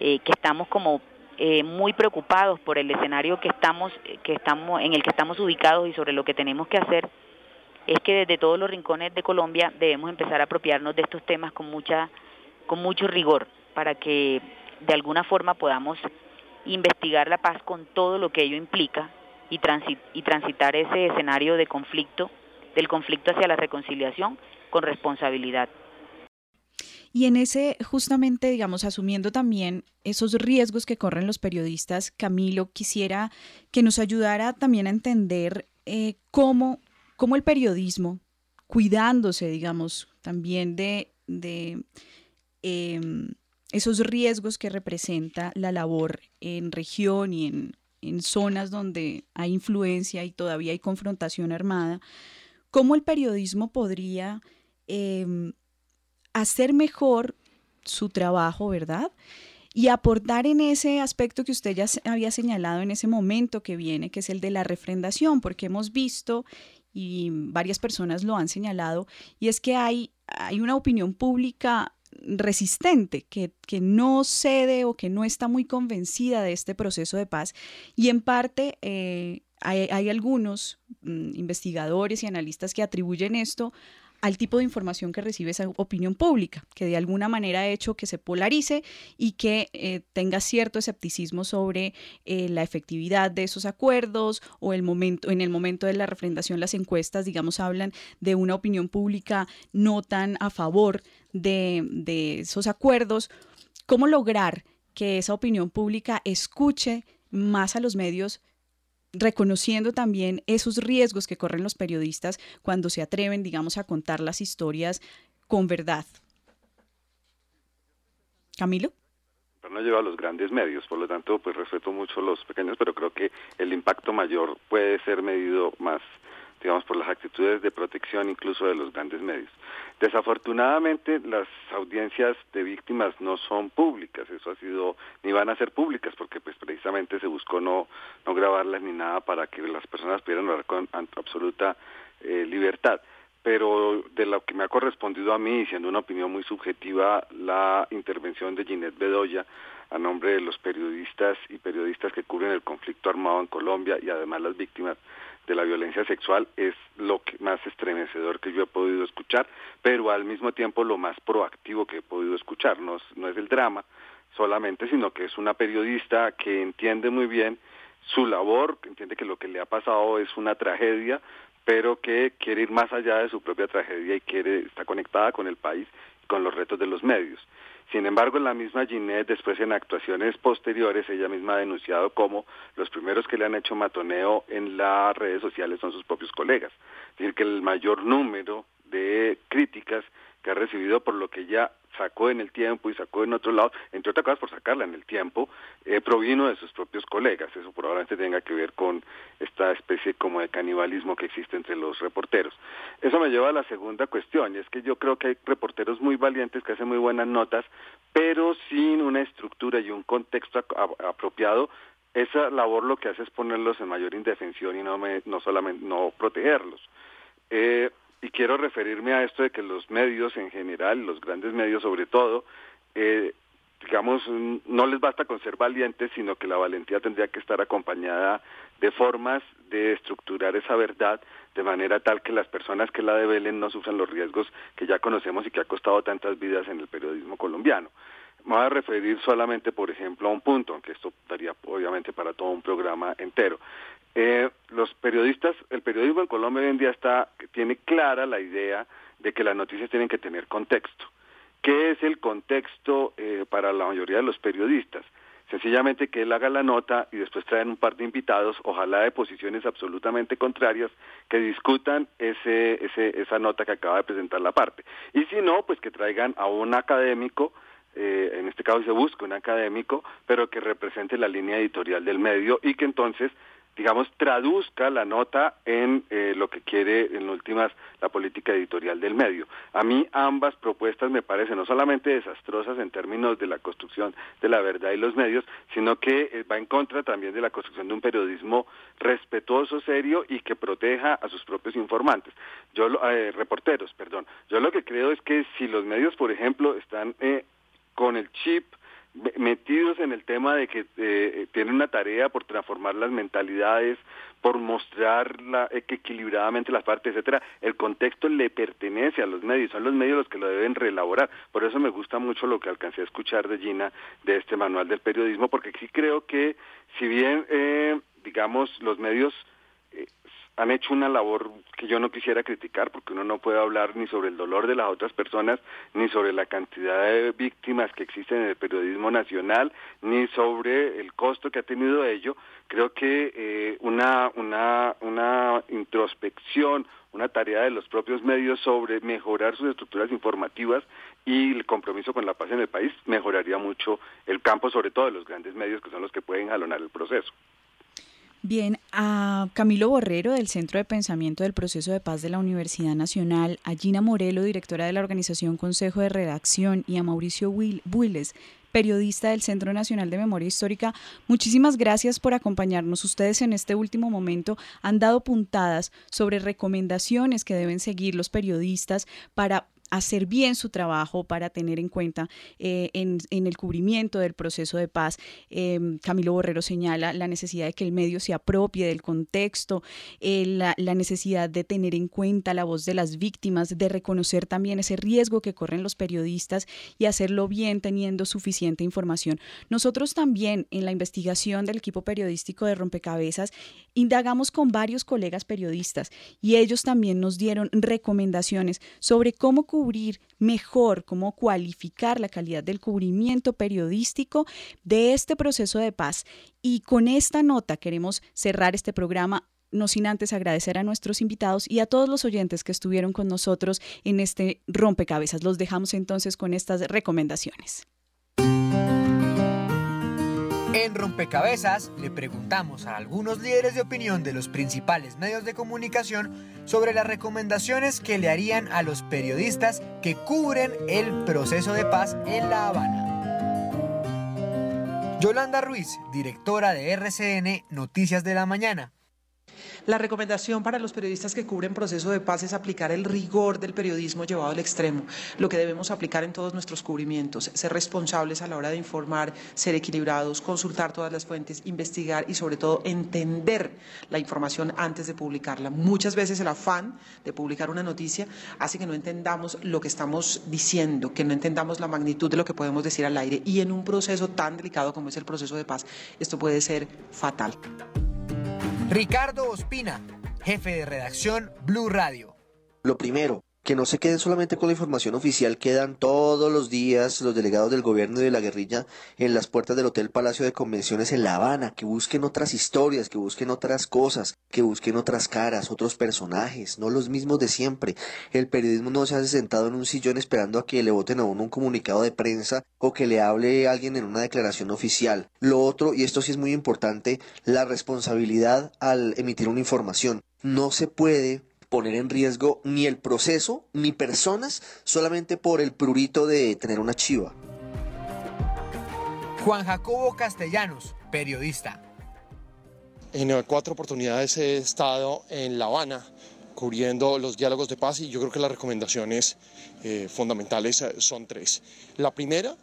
eh, que estamos como eh, muy preocupados por el escenario que estamos, que estamos, en el que estamos ubicados y sobre lo que tenemos que hacer, es que desde todos los rincones de Colombia debemos empezar a apropiarnos de estos temas con mucha con mucho rigor para que de alguna forma podamos investigar la paz con todo lo que ello implica y, y transitar ese escenario de conflicto, del conflicto hacia la reconciliación con responsabilidad. Y en ese, justamente, digamos, asumiendo también esos riesgos que corren los periodistas, Camilo, quisiera que nos ayudara también a entender eh, cómo, cómo, el periodismo, cuidándose, digamos, también de, de Em, esos riesgos que representa la labor en región y en, zonas donde hay influencia y todavía hay confrontación armada, cómo el periodismo podría em, hacer mejor su trabajo, ¿verdad? Y aportar en ese aspecto que usted ya había señalado en ese momento que viene, que es el de la refrendación, porque hemos visto y varias personas lo han señalado, y es que hay, hay una opinión pública resistente, que, que, no cede o que no está muy convencida de este proceso de paz. Y en parte eh, hay, algunos mm, investigadores y analistas que atribuyen esto al tipo de información que recibe esa opinión pública, que de alguna manera ha hecho que se polarice y que eh, tenga cierto escepticismo sobre eh, la efectividad de esos acuerdos o el momento, en el momento de la refrendación las encuestas, digamos, hablan de una opinión pública no tan a favor de, de esos acuerdos. ¿Cómo lograr que esa opinión pública escuche más a los medios reconociendo también esos riesgos que corren los periodistas cuando se atreven, digamos, a contar las historias con verdad. Camilo. No lleva a los grandes medios, por lo tanto, pues respeto mucho los pequeños, pero creo que el impacto mayor puede ser medido más digamos, por las actitudes de protección incluso de los grandes medios. Desafortunadamente, las audiencias de víctimas no son públicas, eso ha sido, ni van a ser públicas, porque pues precisamente se buscó no, no grabarlas ni nada para que las personas pudieran hablar con absoluta eh, libertad pero de lo que me ha correspondido a mí, siendo una opinión muy subjetiva, la intervención de Ginette Bedoya a nombre de los periodistas y periodistas que cubren el conflicto armado en Colombia y además las víctimas de la violencia sexual es lo que más estremecedor que yo he podido escuchar, pero al mismo tiempo lo más proactivo que he podido escuchar. No, no es el drama solamente, sino que es una periodista que entiende muy bien su labor, que entiende que lo que le ha pasado es una tragedia, pero que quiere ir más allá de su propia tragedia y quiere está conectada con el país y con los retos de los medios. Sin embargo, la misma Ginette, después en actuaciones posteriores, ella misma ha denunciado como los primeros que le han hecho matoneo en las redes sociales son sus propios colegas. Es decir, que el mayor número de críticas que ha recibido por lo que ella sacó en el tiempo y sacó en otro lado, entre otras cosas por sacarla en el tiempo, eh, provino de sus propios colegas. Eso probablemente tenga que ver con esta especie como de canibalismo que existe entre los reporteros. Eso me lleva a la segunda cuestión, y es que yo creo que hay reporteros muy valientes que hacen muy buenas notas, pero sin una estructura y un contexto apropiado esa labor lo que hace es ponerlos en mayor indefensión y no, no solamente no protegerlos. Eh, y quiero referirme a esto de que los medios en general, los grandes medios sobre todo, eh, digamos, no les basta con ser valientes, sino que la valentía tendría que estar acompañada de formas de estructurar esa verdad de manera tal que las personas que la develen no sufran los riesgos que ya conocemos y que ha costado tantas vidas en el periodismo colombiano. Me voy a referir solamente, por ejemplo, a un punto, aunque esto daría obviamente para todo un programa entero. Eh, los periodistas, el periodismo en Colombia hoy en día está, tiene clara la idea de que las noticias tienen que tener contexto. ¿Qué es el contexto eh, para la mayoría de los periodistas? Sencillamente que él haga la nota y después traen un par de invitados, ojalá de posiciones absolutamente contrarias, que discutan ese, ese, esa nota que acaba de presentar la parte. Y si no, pues que traigan a un académico eh, en este caso se busca un académico, pero que represente la línea editorial del medio y que entonces digamos, traduzca la nota en eh, lo que quiere, en últimas, la política editorial del medio. A mí ambas propuestas me parecen no solamente desastrosas en términos de la construcción de la verdad y los medios, sino que eh, va en contra también de la construcción de un periodismo respetuoso, serio y que proteja a sus propios informantes. Yo, eh, reporteros, perdón. Yo lo que creo es que si los medios, por ejemplo, están con el chip metidos en el tema de que eh, tienen una tarea por transformar las mentalidades, por mostrar la, equilibradamente las partes, etcétera, el contexto le pertenece a los medios, son los medios los que lo deben reelaborar. Por eso me gusta mucho lo que alcancé a escuchar de Gina de este manual del periodismo, porque sí creo que si bien, eh, digamos, los medios eh, han hecho una labor que yo no quisiera criticar porque uno no puede hablar ni sobre el dolor de las otras personas, ni sobre la cantidad de víctimas que existen en el periodismo nacional, ni sobre el costo que ha tenido ello. Creo que eh, una, una, una introspección, una tarea de los propios medios sobre mejorar sus estructuras informativas y el compromiso con la paz en el país mejoraría mucho el campo, sobre todo de los grandes medios que son los que pueden jalonar el proceso. Bien, a Camilo Borrero del Centro de Pensamiento del Proceso de Paz de la Universidad Nacional, a Gina Morelo, directora de la organización Consejo de Redacción, y a Mauricio Builes, periodista del Centro Nacional de Memoria Histórica. Muchísimas gracias por acompañarnos. Ustedes en este último momento han dado puntadas sobre recomendaciones que deben seguir los periodistas para hacer bien su trabajo para tener en cuenta eh, en, el cubrimiento del proceso de paz. Em, Camilo Borrero señala la necesidad de que el medio se apropie del contexto, eh, la, la, necesidad de tener en cuenta la voz de las víctimas, de reconocer también ese riesgo que corren los periodistas y hacerlo bien teniendo suficiente información. Nosotros también en la investigación del equipo periodístico de Rompecabezas indagamos con varios colegas periodistas y ellos también nos dieron recomendaciones sobre cómo cubrir mejor, cómo cualificar la calidad del cubrimiento periodístico de este proceso de paz. Y con esta nota queremos cerrar este programa no sin antes agradecer a nuestros invitados y a todos los oyentes que estuvieron con nosotros en este rompecabezas. Los dejamos entonces con estas recomendaciones. En Rompecabezas le preguntamos a algunos líderes de opinión de los principales medios de comunicación sobre las recomendaciones que le harían a los periodistas que cubren el proceso de paz en La Habana. Yolanda Ruiz, directora de RCN Noticias de la Mañana. La recomendación para los periodistas que cubren proceso de paz es aplicar el rigor del periodismo llevado al extremo, lo que debemos aplicar en todos nuestros cubrimientos, ser responsables a la hora de informar, ser equilibrados, consultar todas las fuentes, investigar y sobre todo entender la información antes de publicarla. Muchas veces el afán de publicar una noticia hace que no entendamos lo que estamos diciendo, que no entendamos la magnitud de lo que podemos decir al aire y en un proceso tan delicado como es el proceso de paz, esto puede ser fatal. Ricardo Ospina, jefe de redacción Blue Radio. Lo primero, que no se queden solamente con la información oficial que dan todos los días los delegados del gobierno y de la guerrilla en las puertas del Hotel Palacio de Convenciones en La Habana, que busquen otras historias, que busquen otras cosas, que busquen otras caras, otros personajes, no los mismos de siempre. El periodismo no se hace sentado en un sillón esperando a que le voten a uno un comunicado de prensa o que le hable alguien en una declaración oficial. Lo otro, y esto sí es muy importante, la responsabilidad al emitir una información. No se puede poner en riesgo ni el proceso ni personas solamente por el prurito de tener una chiva. Juan Jacobo Castellanos, periodista. En cuatro oportunidades he estado en La Habana cubriendo los diálogos de paz y yo creo que las recomendaciones eh, fundamentales eh, son tres. La primera,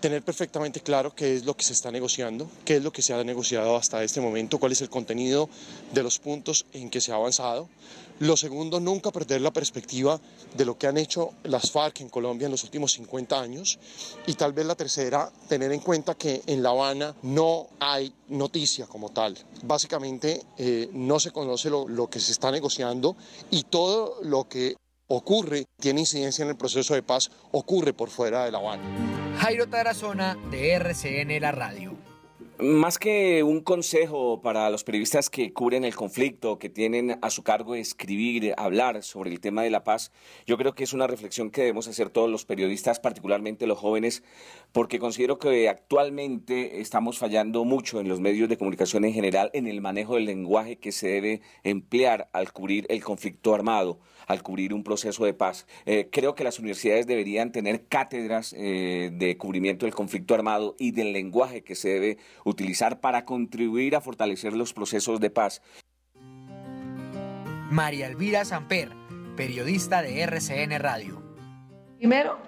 tener perfectamente claro qué es lo que se está negociando, qué es lo que se ha negociado hasta este momento, cuál es el contenido de los puntos en que se ha avanzado. Lo segundo, nunca perder la perspectiva de lo que han hecho las FARC en Colombia en los últimos 50 años. Y tal vez la tercera, tener en cuenta que en La Habana no hay noticia como tal. Básicamente eh, no se conoce lo, lo que se está negociando y todo lo que ocurre, tiene incidencia en el proceso de paz, ocurre por fuera de La Habana. Jairo Tarazona de RCN La Radio. Más que un consejo para los periodistas que cubren el conflicto, que tienen a su cargo escribir, hablar sobre el tema de la paz, yo creo que es una reflexión que debemos hacer todos los periodistas, particularmente los jóvenes, porque considero que actualmente estamos fallando mucho en los medios de comunicación en general en el manejo del lenguaje que se debe emplear al cubrir el conflicto armado al cubrir un proceso de paz. Eh, creo que las universidades deberían tener cátedras eh, de cubrimiento del conflicto armado y del lenguaje que se debe utilizar para contribuir a fortalecer los procesos de paz. María Elvira Samper, periodista de RCN Radio. Primero,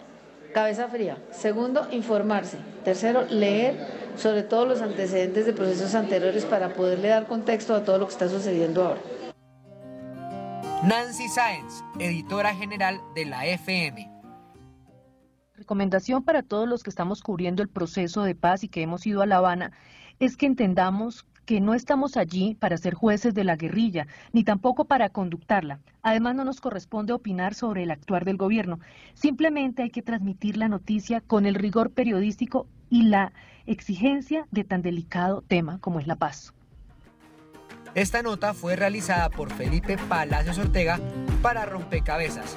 cabeza fría. Segundo, informarse. Tercero, leer sobre todos los antecedentes de procesos anteriores para poderle dar contexto a todo lo que está sucediendo ahora. Nancy Sáenz, editora general de la FM. Recomendación para todos los que estamos cubriendo el proceso de paz y que hemos ido a La Habana es que entendamos que no estamos allí para ser jueces de la guerrilla, ni tampoco para conductarla. Además, no nos corresponde opinar sobre el actuar del gobierno. Simplemente hay que transmitir la noticia con el rigor periodístico y la exigencia de tan delicado tema como es la paz. Esta nota fue realizada por Felipe Palacios Ortega para Rompecabezas.